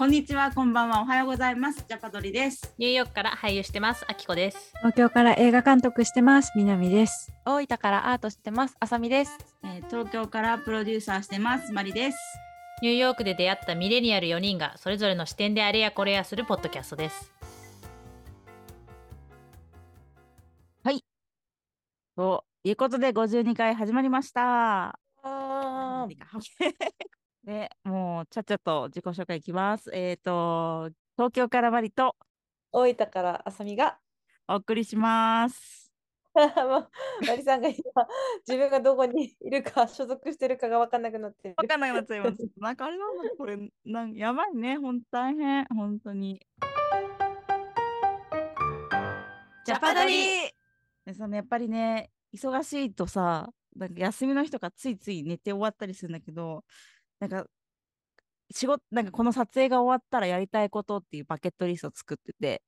こんにちは、こんばんは、おはようございます。ジャパドリです。ニューヨークから俳優してます、あきこです。東京から映画監督してます。南です。大分からアートしてます。あさみです。えー東京からプロデューサーしてます。マリです。ニューヨークで出会ったミレニアル4人がそれぞれの視点であれやこれやするポッドキャストです。ということで52回始まりました？あでもうちゃっちゃと自己紹介いきます。えっ、と東京からマリと大分からあさみが。お送りします。もうマリさんが今、自分がどこにいるか、所属してるかが分かんなくなってる。わかんなくなっちゃいます。なんかあれなんだこれなんやばいね。ほんと大変本当に。ジャパドリでそのやっぱりね忙しいとさなんか休みの日とかついつい寝て終わったりするんだけどなんか仕事なんかこの撮影が終わったらやりたいことっていうバケットリストを作ってて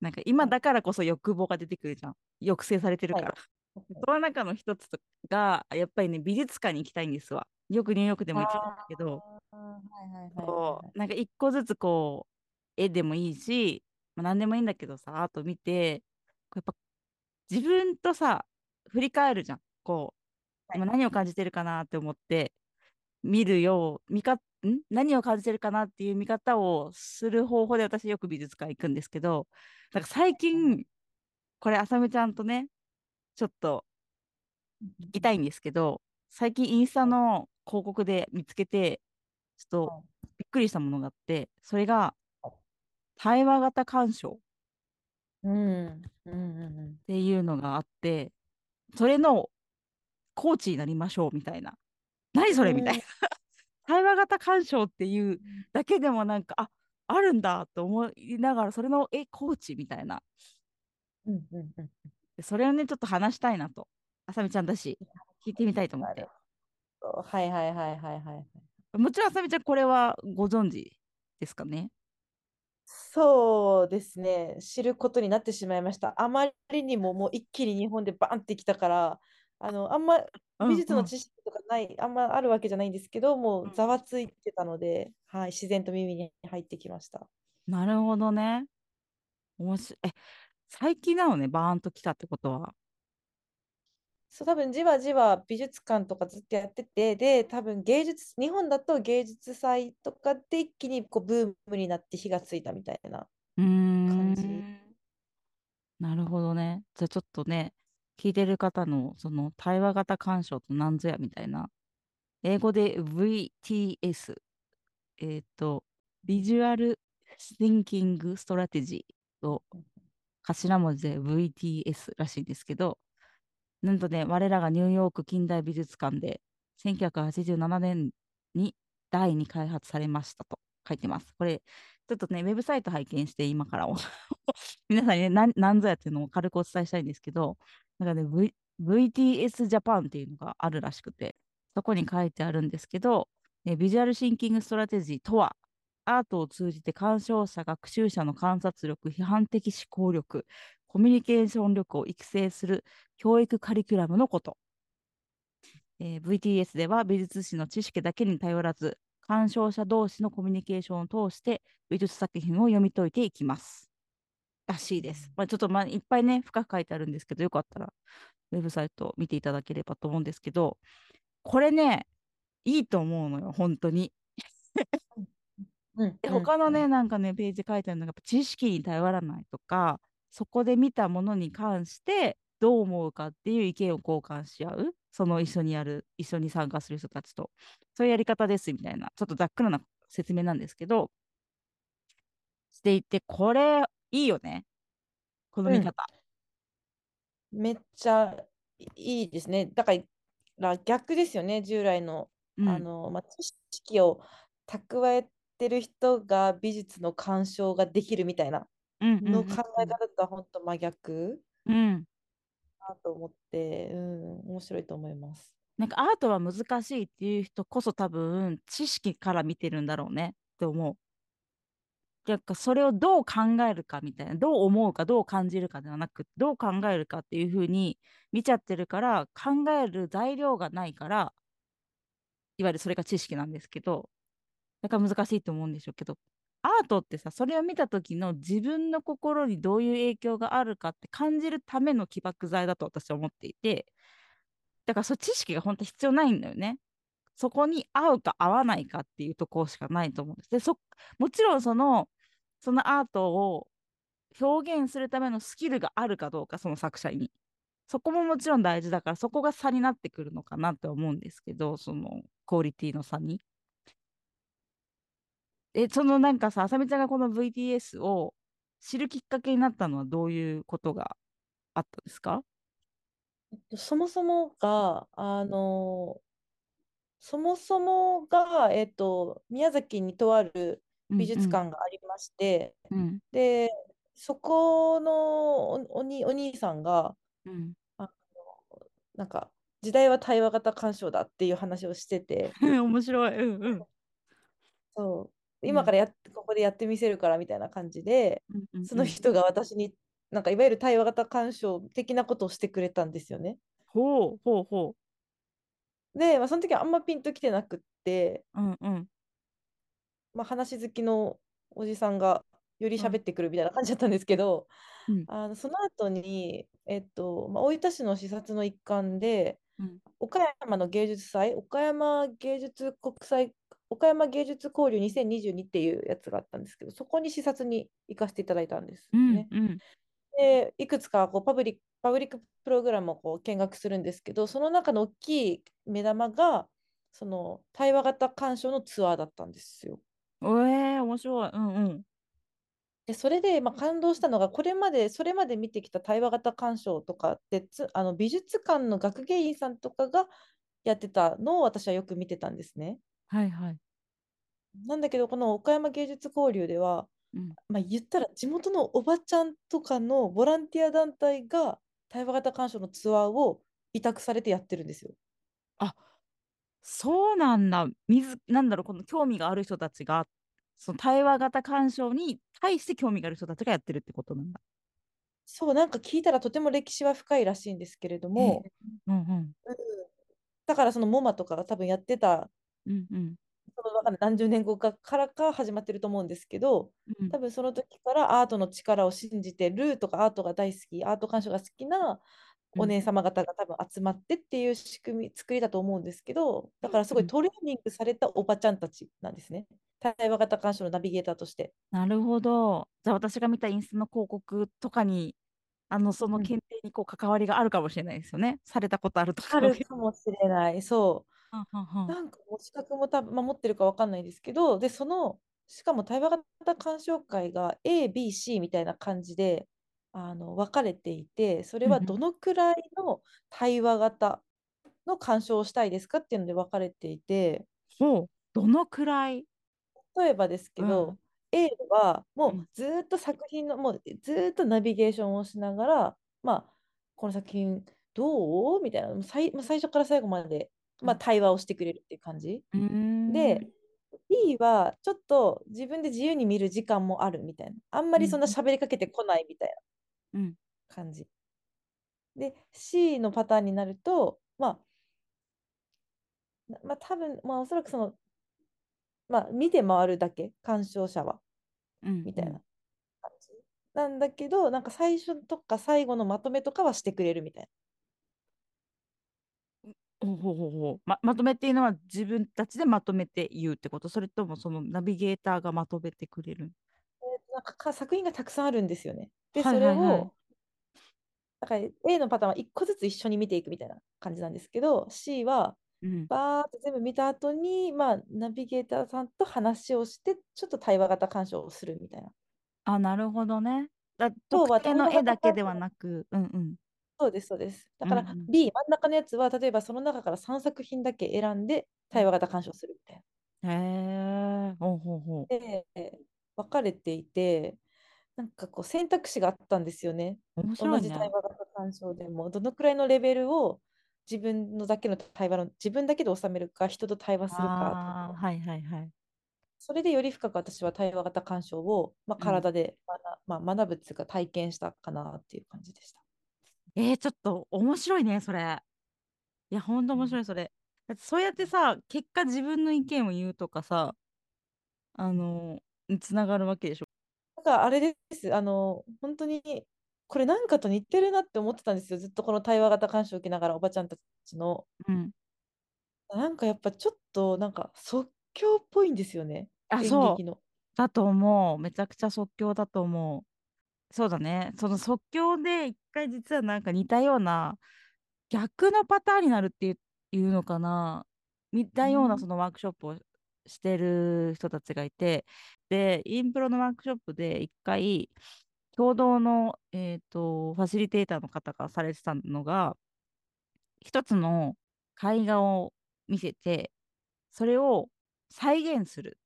なんか今だからこそ欲望が出てくるじゃん。抑制されてるから、その中の一つがやっぱりね美術館に行きたいんですわ。よくニューヨークでも行きたいんだけど。なんか一個ずつこう絵でもいいし、まあ、何でもいいんだけどさアート見てやっぱ自分とさ振り返るじゃん。こう、はい。今何を感じてるかなって思って見るよう見かん？何を感じてるかなっていう見方をする方法で私よく美術館行くんですけどなんか最近これあさみちゃんとねちょっと聞きたいんですけど最近インスタの広告で見つけてちょっとはい。びっくりしたものがあってそれが対話型鑑賞。うん。うんうんうん。っていうのがあってそれのコーチになりましょうみたいな何それみたいな。対話型鑑賞っていうだけでもなんかああるんだと思いながらそれのえコーチみたいな。うんうんうんでそれをねちょっと話したいなと。あさみちゃんだし聞いてみたいと思って。はいはいはいはいはい。もちろんあさみちゃんこれはご存知ですかね？そうですね。知ることになってしまいました。あまりにももう一気に日本でバンってきたから、あの、あんまうん美術のうん知識とかない、あんまあるわけじゃないんですけど、もうざわついてたので、はい、自然と耳に入ってきました。なるほどね。おもしえ、最近なのね、バーンと来たってことは。そう、多分じわじわ美術館とかずっとやってて、で、多分芸術、日本だと芸術祭とかで一気にこうブームになって火がついたみたいな。うーん感じなるほどね。じゃあちょっとね、聞いてる方のその対話型鑑賞と何ぞやみたいな。英語で VTS。えっと、 Visual Thinking Strategy を頭文字で VTS らしいんですけど、なんとね、我らがニューヨーク近代美術館で1987年に第2開発されましたと書いてます。これ、ちょっとね、ウェブサイト拝見して今からも 皆さんにね、なんぞやっていうのを軽くお伝えしたいんですけど、なんかね、v、VTS ジャパンっていうのがあるらしくて、そこに書いてあるんですけど、え Visual Thinking Strategy とは、アートを通じて鑑賞者、学習者の観察力、批判的思考力、コミュニケーション力を育成する教育カリキュラムのこと。えー VTS では美術史の知識だけに頼らず、鑑賞者同士のコミュニケーションを通して美術作品を読み解いていきます。らしいです。まあ、ちょっとまあいっぱいね、深く書いてあるんですけど、よかったらウェブサイトを見ていただければと思うんですけど、これね、いいと思うのよ、本当に。うんで他のね、なんかね、ページ書いてあるのが、知識に頼らないとか、そこで見たものに関してどう思うかっていう意見を交換し合う、その一緒にやる、一緒に参加する人たちと、そういうやり方ですみたいな、ちょっとざっくりな説明なんですけど、していて、これ、いいよね。この見方。めっちゃいいですね。だから逆ですよね、従来の、うんあの、まあ、知識を蓄えてる人が美術の鑑賞ができるみたいなうんうんうんの考え方とは本当真逆うん。だと思って、うん、面白いと思います。なんかアートは難しいっていう人こそ多分知識から見てるんだろうねって思う。なんかそれをどう考えるかみたいな、どう思うか、どう感じるかではなく、どう考えるかっていうふうに見ちゃってるから、考える材料がないから、いわゆるそれが知識なんですけど、だから難しいと思うんでしょうけど、アートってさそれを見た時の自分の心にどういう影響があるかって感じるための起爆剤だと私は思っていてだからそう知識が本当必要ないんだよね。そこに合うか合わないかっていうところしかないと思うんです。でそもちろんそのそのアートを表現するためのスキルがあるかどうかその作者にそこももちろん大事だからそこが差になってくるのかなって思うんですけどそのクオリティの差に。えそのなんかさあさみちゃんがこの VTS を知るきっかけになったのはどういうことがあったんですか？そもそもが、あの、そもそもが、えっと、宮崎にとある美術館がありまして、うん。うんで、そこのお、おに、お兄さんが、うん。あの、なんか、時代は対話型鑑賞だっていう話をしてて、う ん面白い。うんうん。そう、うん今からやっ、ここでやってみせるからみたいな感じで、その人が私に、なんかいわゆる対話型鑑賞的なことをしてくれたんですよね。ほうほうほで、まあ、その時はあんまピンときてなくって、う。うんうん。まあ、話好きのおじさんがより喋ってくるみたいな感じだったんですけど、うん。あのその後に、えっとまあ、大分市の視察の一環で、うん。岡山の芸術祭、岡山芸術国際、岡山芸術交流2022っていうやつがあったんですけど、そこに視察に行かせていただいたんですうんね。うんで、いくつかこうパブリック、パブリックプログラムをこう見学するんですけど、その中の大きい目玉が、その対話型鑑賞のツアーだったんですよ。おえー、面白い。うんうんで、それで、まあ、感動したのが、これまで、それまで見てきた対話型鑑賞とかってつ、あの美術館の学芸員さんとかがやってたのを私はよく見てたんですね。はいはい。なんだけど、この岡山芸術交流では、うんまあ、言ったら地元のおばちゃんとかのボランティア団体が対話型鑑賞のツアーを委託されてやってるんですよ。そうなんだ。水なんだろうこの興味がある人たちがその対話型鑑賞に対して興味がある人たちがやってるってことなんだ。そう、なんか聞いたらとても歴史は深いらしいんですけれども、うんうんうんだからそのモマとかが多分やってたうんうんそのわか何十年後かからか始まってると思うんですけど、うん多分その時からアートの力を信じてるとかアートが大好き、アート鑑賞が好きなお姉様方が多分集まってっていう仕組み、作りだと思うんですけど、だからすごいトレーニングされたおばちゃんたちなんですね。対話型鑑賞のナビゲーターとして。なるほど。じゃあ私が見たインスタの広告とかにあのそのうん検定にこう関わりがあるかもしれないですよね。されたことあるとか。あるかもしれない。そう。なんかもう資格も多分守ってるかわかんないですけど、で、その、しかも対話型鑑賞会が A、B、C みたいな感じであの分かれていて、それはどのくらいの対話型の鑑賞をしたいですかっていうので分かれていて、ほう。どのくらい？例えばですけど、うん。A はもうずーっと作品の、もうずーっとナビゲーションをしながら、まあ、この作品どう？みたいな、最まあ最初から最後まで、まあ、うん対話をしてくれるっていう感じ。で、B はちょっと自分で自由に見る時間もあるみたいな。あんまりそんな喋りかけてこないみたいうんな感じ。で、C のパターンになると、まあ、なまあ多分、まあおそらくその、まあ見て回るだけ、鑑賞者は、うんみたいな感じ。なんだけど、なんか最初とか最後のまとめとかはしてくれるみたいな。ほうほうほままとめっていうのは自分たちでまとめて言うってこと？それともそのナビゲーターがまとめてくれる？えーなんかか作品がたくさんあるんですよね。で、はいそれを、だから A のパターンは1個ずつ一緒に見ていくみたいな感じなんですけど、C はうん。バーって全部見た後に、まあ、ナビゲーターさんと話をして、ちょっと対話型鑑賞をするみたいな。あなるほどね。だ特定の絵だけではなくうんうんそうです、そうです。だからうんうん B、真ん中のやつは、例えばその中から3作品だけ選んで対話型鑑賞するみたいな。へえほうほうほうで、分かれていて、なんかこう選択肢があったんですよね。面白いね同じ対話型鑑賞でも、どのくらいのレベルを自分のだけの対話の、自分だけで収めるか、人と対話するかはいはいはいそれでより深く私は対話型鑑賞を、まあ、うん体で学,、まあ、学ぶっていうか体験したかなっていう感じでした。えー、ちょっと面白いねそれいやほんと面白いそれだってそうやってさ結果自分の意見を言うとかさあのにつながるわけでしょ。なんかあれです。あの、本当に、これなんかと似てるなって思ってたんですよ。ずっとこの対話型鑑賞を受けながら、おばちゃんたちの。うん。なんかやっぱちょっと、なんか即興っぽいんですよね。あ、演そう。だと思う。めちゃくちゃ即興だと思う。そうだね。その即興で一回実はなんか似たような逆のパターンになるっていういうのかな。似たよううなんそのワークショップをしてる人たちがいて、で、インプロのワークショップで一回共同の、えーと、ファシリテーターの方がされてたのが、一つの絵画を見せて、それを再現する。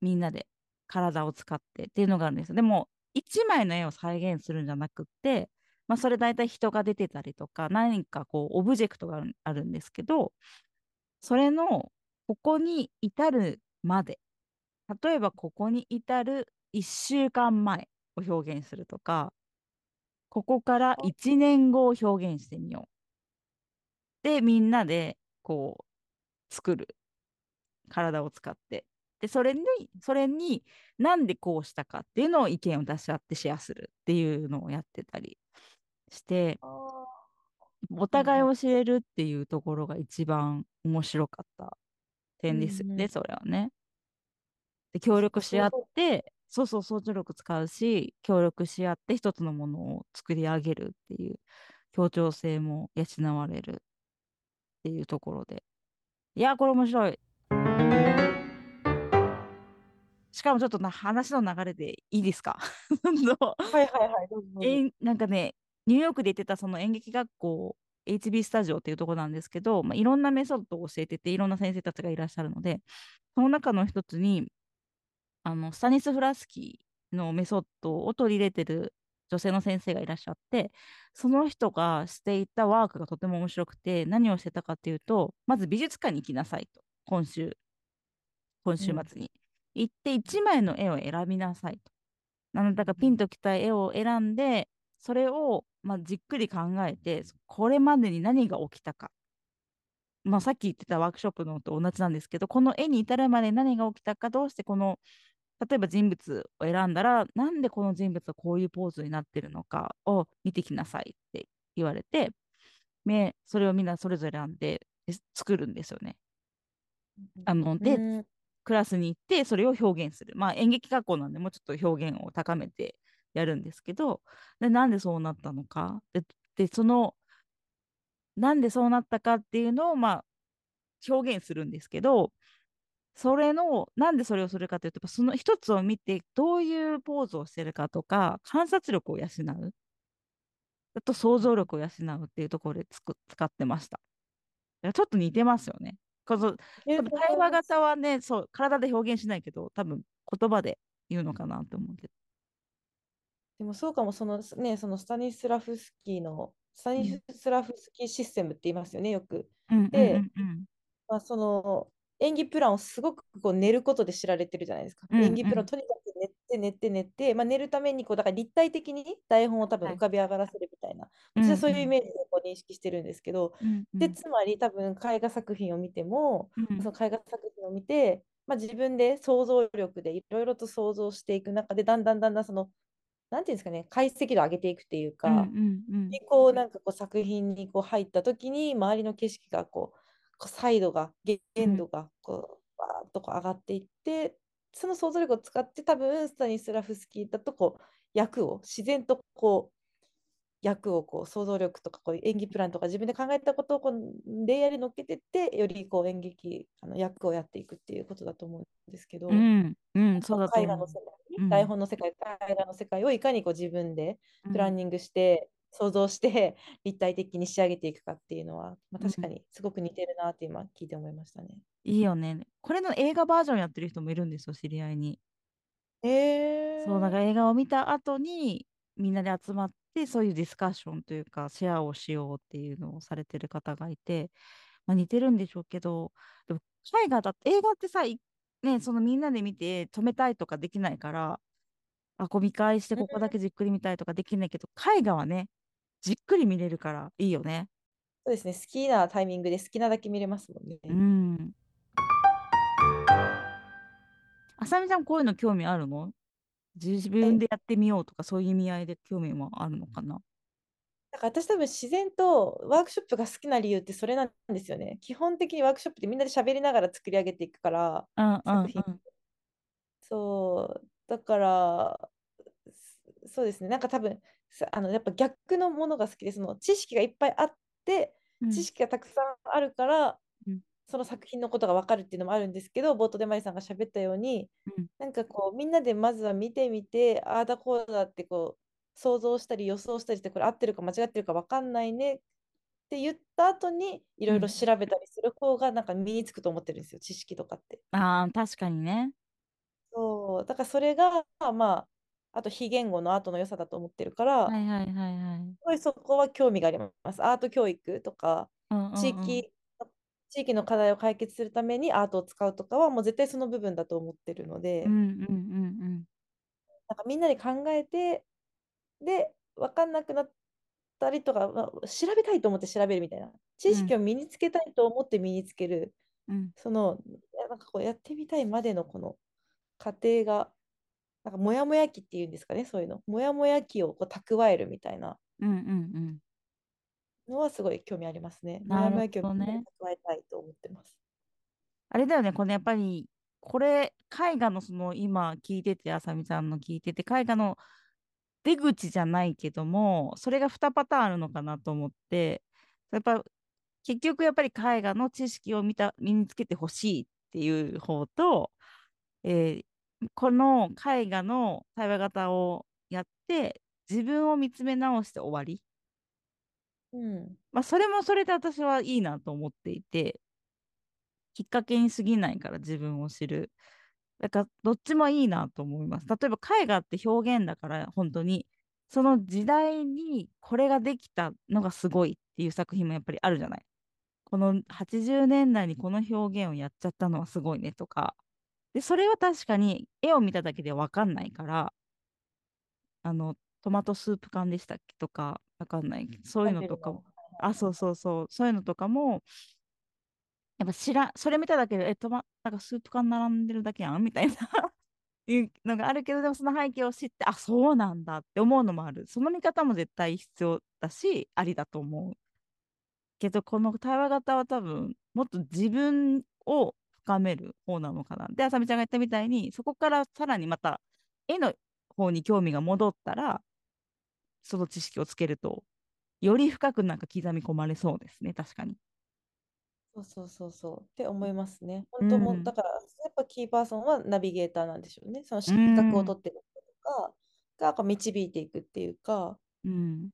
みんなで体を使ってっていうのがあるんですよ。でも、一枚の絵を再現するんじゃなくって、まあ、それ大体人が出てたりとか、何かこう、オブジェクトがあるあるんですけど、それの、ここに至るまで、例えばここに至る1週間前を表現するとか、ここから1年後を表現してみよう。で、みんなでこう、作る。体を使って。で、それに、それになんでこうしたかっていうのを意見を出し合ってシェアするっていうのをやってたりして、お互いを知れるっていうところが一番面白かった点ですよね、うんうんそれはね。で、協力し合って、そうそう、想像力使うし、協力し合って一つのものを作り上げるっていう協調性も養われるっていうところで。いや、これ面白い。しかもちょっとな話の流れでいいですか？の はいはいはい。えんなんかね、ニューヨークで行ってたその演劇学校、HB スタジオっていうところなんですけど、まあ、いろんなメソッドを教えてて、いろんな先生たちがいらっしゃるので、その中の一つに、あのスタニス・フラスキーのメソッドを取り入れてる女性の先生がいらっしゃって、その人がしていたワークがとても面白くて、何をしてたかっていうと、まず美術館に行きなさいと、今週、今週末に。行って1枚の絵を選びなさいと。なので、だからピンときた絵を選んで、それを、まあ、じっくり考えて、これまでに何が起きたか。まあ、さっき言ってたワークショップのと同じなんですけど、この絵に至るまで何が起きたか、どうしてこの、例えば人物を選んだら、なんでこの人物はこういうポーズになってるのかを見てきなさいって言われて、ね、それをみんなそれぞれ選んでで作るんですよね。あので、うんクラスに行ってそれを表現する。まあ演劇学校なんでもうちょっと表現を高めてやるんですけど、でなんでそうなったのか。で、でその、なんでそうなったかっていうのをまあ表現するんですけど、それの、なんでそれをするかというと、その一つを見て、どういうポーズをしてるかとか、観察力を養う。あと想像力を養うっていうところでつく使ってました。ちょっと似てますよね。この対話型はね、そう、体で表現しないけど、多分言葉で言うのかなと思うけど。でもそうかも、そのね、そのスタニスラフスキーの、スタニスラフスキーシステムって言いますよね、よく。でまあ、その演技プランをすごくこう練ることで知られてるじゃないですか。演技プランをとにかくて練って練って、まあ、練るためにこうだから立体的に台本を多分はい。浮かび上がらせるみたいな、うん私はそういうイメージでこう認識してるんですけど、うんうん。でつまり多分絵画作品を見ても、うん。その絵画作品を見て、まあ、自分で想像力でいろいろと想像していく中でだんだんだんだんそのなんていうんですかね解析度を上げていくっていうか、うんうんうん。でこうなんかこう作品にこう入った時に周りの景色がこうこう彩度が限度がこうバーッとこう上がっていってその想像力を使って多分スタニスラフスキーだとこう役を自然とこう役をこう想像力とかこう演技プランとか自分で考えたことをこうレイヤーに乗っけてってよりこう演劇あの役をやっていくっていうことだと思うんですけど、うんうん、そうだと絵画の世界に、うん。台本の世界絵画の世界をいかにこう自分でプランうんニングして、想像して 立体的に仕上げていくかっていうのは、まあ、うん確かにすごく似てるなって今聞いて思いましたね。いいよね。これの映画バージョンやってる人もいるんですよ、知り合いに。へそう、なんか映画を見た後にみんなで集まって、そういうディスカッションというか、シェアをしようっていうのをされてる方がいて、まあ、似てるんでしょうけど、でも絵画だって、映画ってさ、いね、そのみんなで見て止めたいとかできないから、あ、こう見返してここだけじっくり見たいとかできないけど、絵画はね、じっくり見れるからいいよね。そうですね、好きなタイミングで好きなだけ見れますもんね。うん。朝さみちゃんこういうの興味あるの？自分でやってみようとかそういう意味合いで興味もあるのかな？だから私多分自然とワークショップが好きな理由ってそれなんですよね。基本的にワークショップってみんなで喋りながら作り上げていくから、うんうん作品うんそう、だから、そそうですね、なんか多分、さあのやっぱ逆のものが好きで、その知識がいっぱいあって、うん。知識がたくさんあるから、うん。その作品のことが分かるっていうのもあるんですけど、冒頭でマリさんが喋ったように、うん。なんかこう、みんなでまずは見てみて、ああだこうだってこう、想像したり予想したりして、これ合ってるか間違ってるか分かんないねって言った後に、いろいろ調べたりする方が、なんか身につくと思ってるんですよ、知識とかって。あー確かにね。そう、だからそれが、まあ、あと非言語のアートの良さだと思ってるから、はいはいはいはいすごいそこは興味があります。アート教育とか、うんうんうん地域、地域の課題を解決するためにアートを使うとかは、もう絶対その部分だと思ってるので、うんうんうんなんかみんなで考えて、で、分かんなくなったりとか、まあ調べたいと思って調べるみたいな。知識を身につけたいと思って身につける。うんうんその、なんかこうやってみたいまでのこの過程が、なんかもやもや期っていうんですかね、そういうの。もやもや期をこう蓄えるみたいなのはすごい興味ありますね。もなるやもや期を蓄えたいと思ってます。あれだよね、このやっぱり、これ、絵画のその今聞いてて、あさみちゃんの聞いてて、絵画の出口じゃないけども、それが2パターンあるのかなと思って、やっぱ結局やっぱり絵画の知識を見た身につけてほしいっていう方と、えーこの絵画の対話型をやって、自分を見つめ直して終わり。うん。まあ、それもそれで私はいいなと思っていて、きっかけに過ぎないから自分を知る。だからどっちもいいなと思います。例えば絵画って表現だから本当にその時代にこれができたのがすごいっていう作品もやっぱりあるじゃない。この80年代にこの表現をやっちゃったのはすごいねとか。で、それは確かに絵を見ただけでわかんないから、あの、トマトスープ缶でしたっけとか、わかんない。そういうのとかも。あ、そうそうそう、そういうのとかも、やっぱ知らん、それ見ただけで、え、トマ、なんかスープ缶並んでるだけやんみたいな いうのがあるけど、でもその背景を知って、あ、そうなんだって思うのもある。その見方も絶対必要だし、ありだと思う。けど、この対話型は多分、もっと自分を深める方なのかな。で、あさみちゃんが言ったみたいに、そこからさらにまた絵の方に興味が戻ったら、その知識をつけると、より深くなんか刻み込まれそうですね、確かに。そうそうそうそうって思いますね。本当も、うんだから、やっぱキーパーソンはナビゲーターなんでしょうね。その資うん格を取ってる人とかが、こう導いていくっていうか、うん。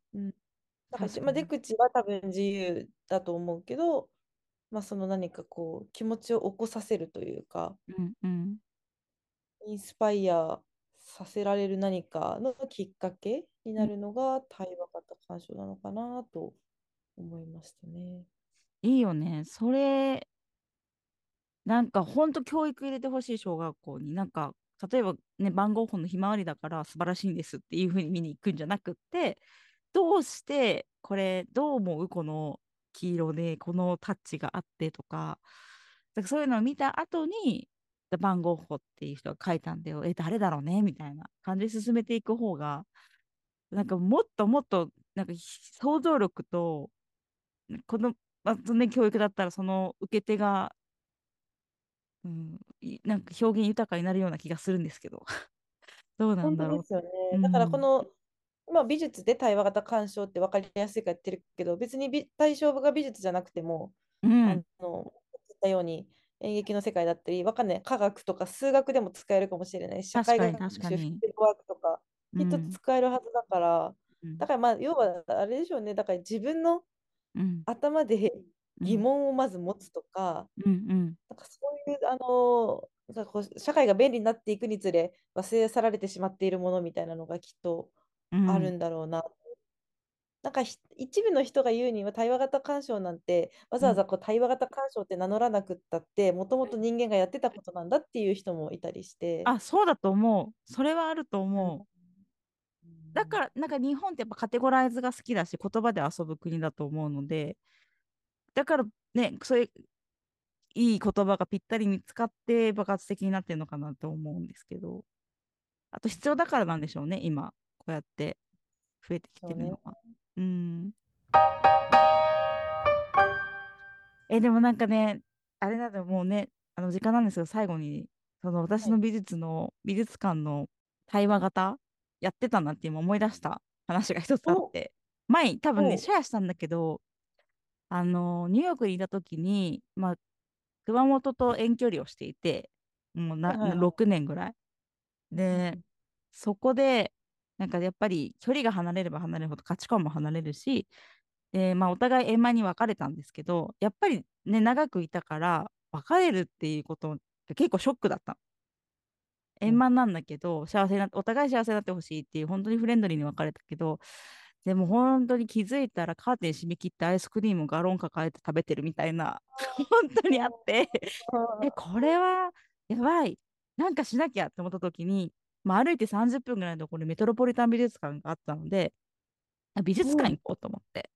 だから、確かにまあ、出口は多分自由だと思うけど、まあ、その何かこう、気持ちを起こさせるというか、うんうん。インスパイアさせられる何かのきっかけになるのが対話型鑑賞なのかなと思いましたね。いいよね。それ、なんか本当教育入れてほしい小学校に、なんか、例えばね、番号本のひまわりだから素晴らしいんですっていうふうに見に行くんじゃなくって、どうしてこれどう思う？この黄色でこのタッチがあってとか、だからそういうのを見た後に、番号法っていう人が書いたんだよ。え、誰だろうね？みたいな感じで進めていく方が、なんかもっともっと、なんか想像力と、この、まあね、教育だったらその受け手が、うん、いなんか表現豊かになるような気がするんですけど。どうなん本だろう。当ですよね。うんだからこの、今美術で対話型鑑賞って分かりやすいからやってるけど、別に美対象が美術じゃなくても、うん。あの、言ったように演劇の世界だったり、わかんない、科学とか数学でも使えるかもしれないし、社会学習、フィールドワークとか、きっとうん。使えるはずだから、うん。だからまあ、要はあれでしょうね、だから自分のうん。頭でうん疑問をまず持つとか、なんかそういう、あの社会が便利になっていくにつれ忘れ去られてしまっているものみたいなのがきっとうんあるんだろうな。なんかひ一部の人が言うには対話型鑑賞なんてわざわざこう対話型鑑賞って名乗らなくったってもともと人間がやってたことなんだっていう人もいたりして。あ、そうだと思う。それはあると思う。うんだから、なんか日本ってやっぱカテゴライズが好きだし、言葉で遊ぶ国だと思うので、だからね、そういういい言葉がぴったり見つかって爆発的になってるのかなと思うんですけど、あと必要だからなんでしょうね、今、こうやって増えてきてるのは。うん。え、でもなんかね、あれだともうね、あの時間なんですけど、最後に、その私の美術の、美術館の対話型やってたなって今思い出した。話が一つあって、前多分ね、お。シェアしたんだけど、あの、ニューヨークにいた時に、まあ、熊本と遠距離をしていて、もうな、はいはいはい。6年ぐらい。で、そこで、なんかやっぱり距離が離れれば離れるほど価値観も離れるし、で、まあお互い円満に別れたんですけど、やっぱりね、長くいたから、別れるっていうことが結構ショックだったの。円満なんだけど、幸せな、お互い幸せになってほしいっていう、本当にフレンドリーに別れたけど、でも本当に気づいたらカーテン閉め切ってアイスクリームをガロン抱えて食べてるみたいな、本当にあって、え、これはやばい。なんかしなきゃって思った時に、まあ、歩いて30分ぐらいのところにメトロポリタン美術館があったので、あ美術館行こうと思って。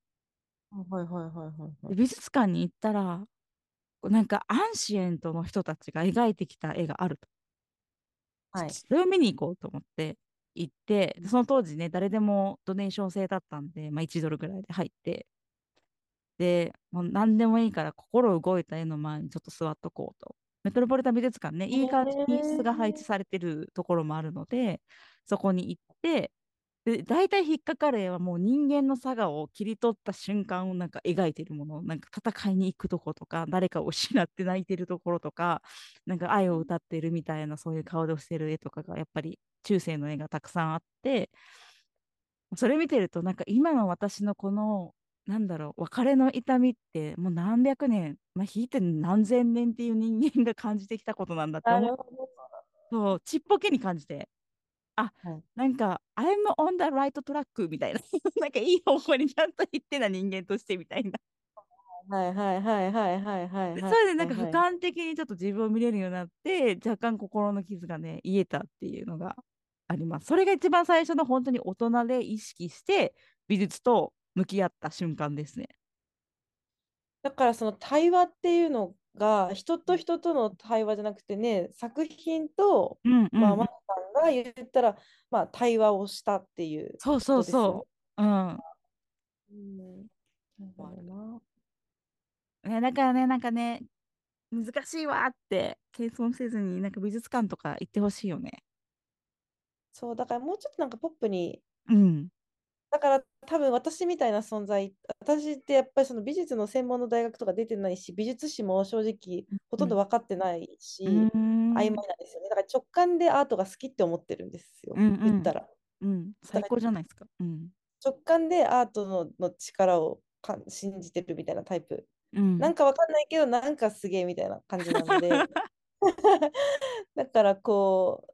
はいはいはいはいはい。で美術館に行ったら、なんかアンシエントの人たちが描いてきた絵があると。はい。それを見に行こうと思って行って、でその当時ね、誰でもドネーション制だったんで、まあ、1ドルぐらいで入って、で、もう何でもいいから心動いた絵の前にちょっと座っとこうと。メトロポリタン美術館ね、いい感じに椅子が配置されてるところもあるので、そこに行って、で大体引っかかる絵はもう人間の差がを切り取った瞬間をなんか描いてるもの、なんか戦いに行くとことか、誰かを失って泣いてるところとか、なんか愛を歌ってるみたいなそういう顔でしてる絵とかがやっぱり中世の絵がたくさんあって、それ見てるとなんか今の私のこのなんだろう別れの痛みってもう何百年、まあ、引いて何千年っていう人間が感じてきたことなんだって思う。そうちっぽけに感じてあ、はいなんか I'm on the right track みたいな なんかいい方向にちゃんと行ってな人間としてみたいなはいはいはいはいはいはいはい。それでなんかはい俯瞰的にちょっと自分を見れるようになって、若干心の傷がね、癒えたっていうのがあります。それが一番最初の本当に大人で意識して美術と向き合った瞬間ですね。だからその対話っていうのが人と人との対話じゃなくてね、作品と、うんうん、まあ、うんマリさんが言ったら、まあ、対話をしたっていうそうそうそう。うん。ね。うん。ね、だからね、なんかね、難しいわって謙遜せずに、なんか美術館とか行ってほしいよね。そう、だからもうちょっとなんかポップに、うん。だから多分私みたいな存在、私ってやっぱりその美術の専門の大学とか出てないし、美術史も正直ほとんど分かってないし、うーん曖昧なんですよね。だから直感でアートが好きって思ってるんですよ、うんうん言ったら。うん。最高じゃないですか。うん。直感でアートのの力をか信じてるみたいなタイプ。うん。なんかわかんないけど、なんかすげえみたいな感じなので。だからこ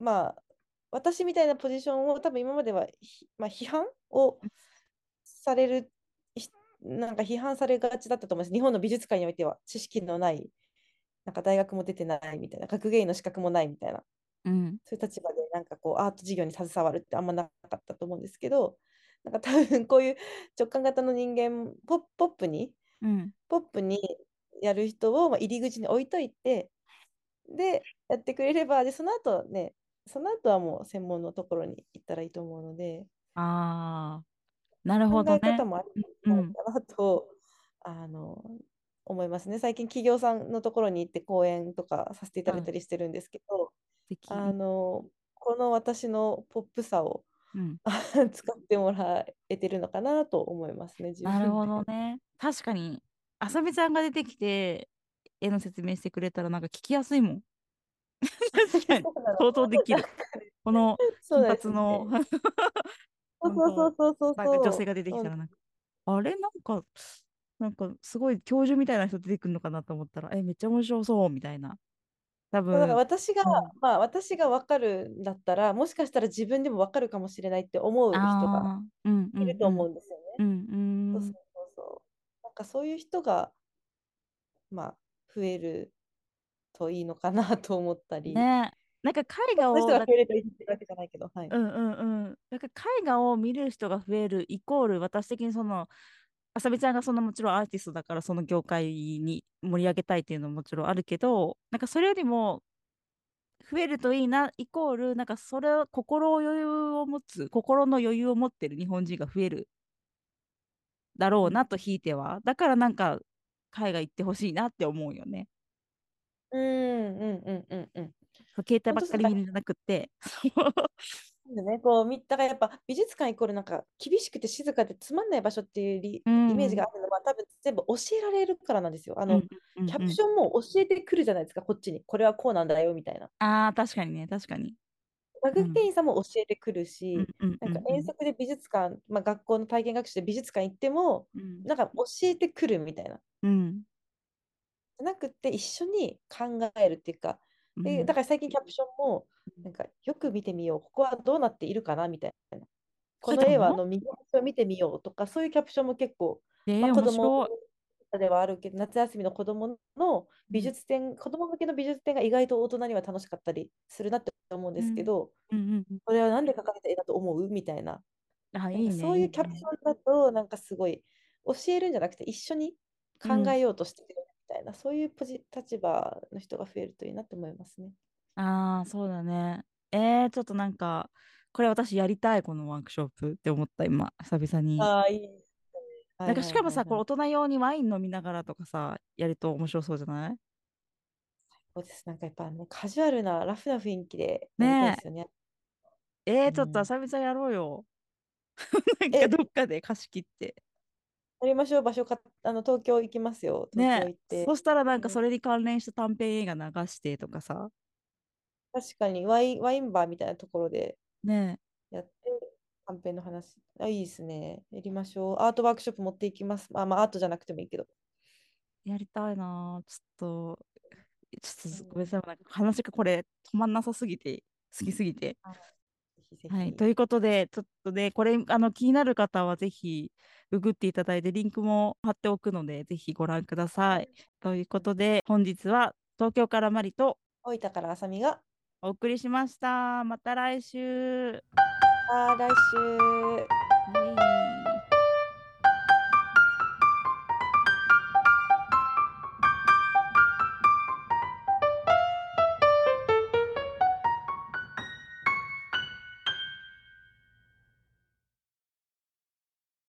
う、まあ、私みたいなポジションを多分今まではひ、まあ、批判をされる、ひなんか批判されがちだったと思います。日本の美術界においては知識のない、なんか大学も出てないみたいな、学芸員の資格もないみたいな。うん。そういう立場でなんかこうアート事業に携わるってあんまなかったと思うんですけど、なんか多分こういう直感型の人間、ポッポップに、うん。ポップにやる人をまあ入り口に置いといて、で、やってくれれば、で、その後ね、その後はもう専門のところに行ったらいいと思うので、ああ、なるほ考どね。え方もあるうんんじゃないかなと、あの、思いますね。最近企業さんのところに行って講演とかさせていただいたりしてるんですけど。あの、この私のポップさをうん。使ってもらえてるのかなと思いますね、なるほでどね。確かに、あさみちゃんが出てきて、絵の説明してくれたらなんか聞きやすいもん。確かに、想像できる。この金髪の、ねそうそうそうそうそうなんか女性が出てきたらなんか、あれ？なんか、なんかすごい教授みたいな人出てくるのかなと思ったら、え、めっちゃ面白そうみたいな。多そうだから分、私が、うんまあ私が分かるんだったら、もしかしたら自分でも分かるかもしれないって思う人がいると思ううんですよね。ん。うんうんそうそうそうそう。なんかそういう人が、まあ、増えるといいのかなと思ったり、ねなんか絵画を人が増えるといいってわけじゃないけど、はい。うんうんうん。なんか絵画を見る人が増えるイコール私的にそのあさみちゃんがそのもちろんアーティストだからその業界に盛り上げたいっていうのももちろんあるけどなんかそれよりも増えるといいなイコールなんかそれを心余裕を持つ心の余裕を持ってる日本人が増えるだろうなとひいてはだからなんか海外行ってほしいなって思うよねうんうんうんうんうん。携帯ばっかり見るんじゃなくて。でね、こう見だからやっぱ美術館イコールなんか厳しくて静かでつまんない場所っていうイメージがあるのは多分全部教えられるからなんですよ。あの、うんキャプションも教えてくるじゃないですか、こっちに。これはこうなんだよみたいな。あー確かにね。確かに。学芸員さんも教えてくるし、うんうんなんか遠足で美術館、まあ、学校の体験学習で美術館行っても、うん。なんか教えてくるみたいな。うん。じゃなくて一緒に考えるっていうか、でだから最近キャプションもなんかよく見てみよう、ここはどうなっているかなみたいな。この絵はあの右を見てみようとか、そういうキャプションも結構、まあ、えー、子面白供い。ではあるけど、夏休みの子供の美術展、子供向けの美術展が意外と大人には楽しかったりするなって思うんですけど、うん。うんうんこれは何で描かれた絵だと思う？みたいな。なんあいいね。かそういうキャプションだと、なんかすごい教えるんじゃなくて、一緒に考えようとしてる。みたいな、そういうポジ立場の人が増えるといいなと思いますね。ああ、そうだね。えー、ちょっとなんか、これ私やりたい、このワークショップって思った、今、久々に。ああ、いい。なんかしかもさ、こ大人用にワイン飲みながらとかさ、やると面白そうじゃない？そうです。なんかやっぱね、カジュアルなラフな雰囲気でやりたいですよね。えー、ちょっうんと久々やろうよ。なんえかどっかで貸し切って。やりましょう、場所か、あの、東京行きますよ。東京行ねって。そしたらなんかうんそれに関連した短編映画流してとかさ。確かにワイン、ワインバーみたいなところでねやって、短編の話。あ、いいですね。やりましょう。アートワークショップ持っていきます。まあ、まあ、アートじゃなくてもいいけど。やりたいなぁちょっと、ちょっうんとごめんなさい、なんか話がこれ止まんなさすぎて、好きすぎて。ぜひぜはい、ひ。ということで、ちょっとね、これあの気になる方はぜひググっていただいて、リンクも貼っておくので、ぜひご覧ください。ということで、本日は東京からマリと大分からあさみが、お送りしました。また来週。あー来週。はい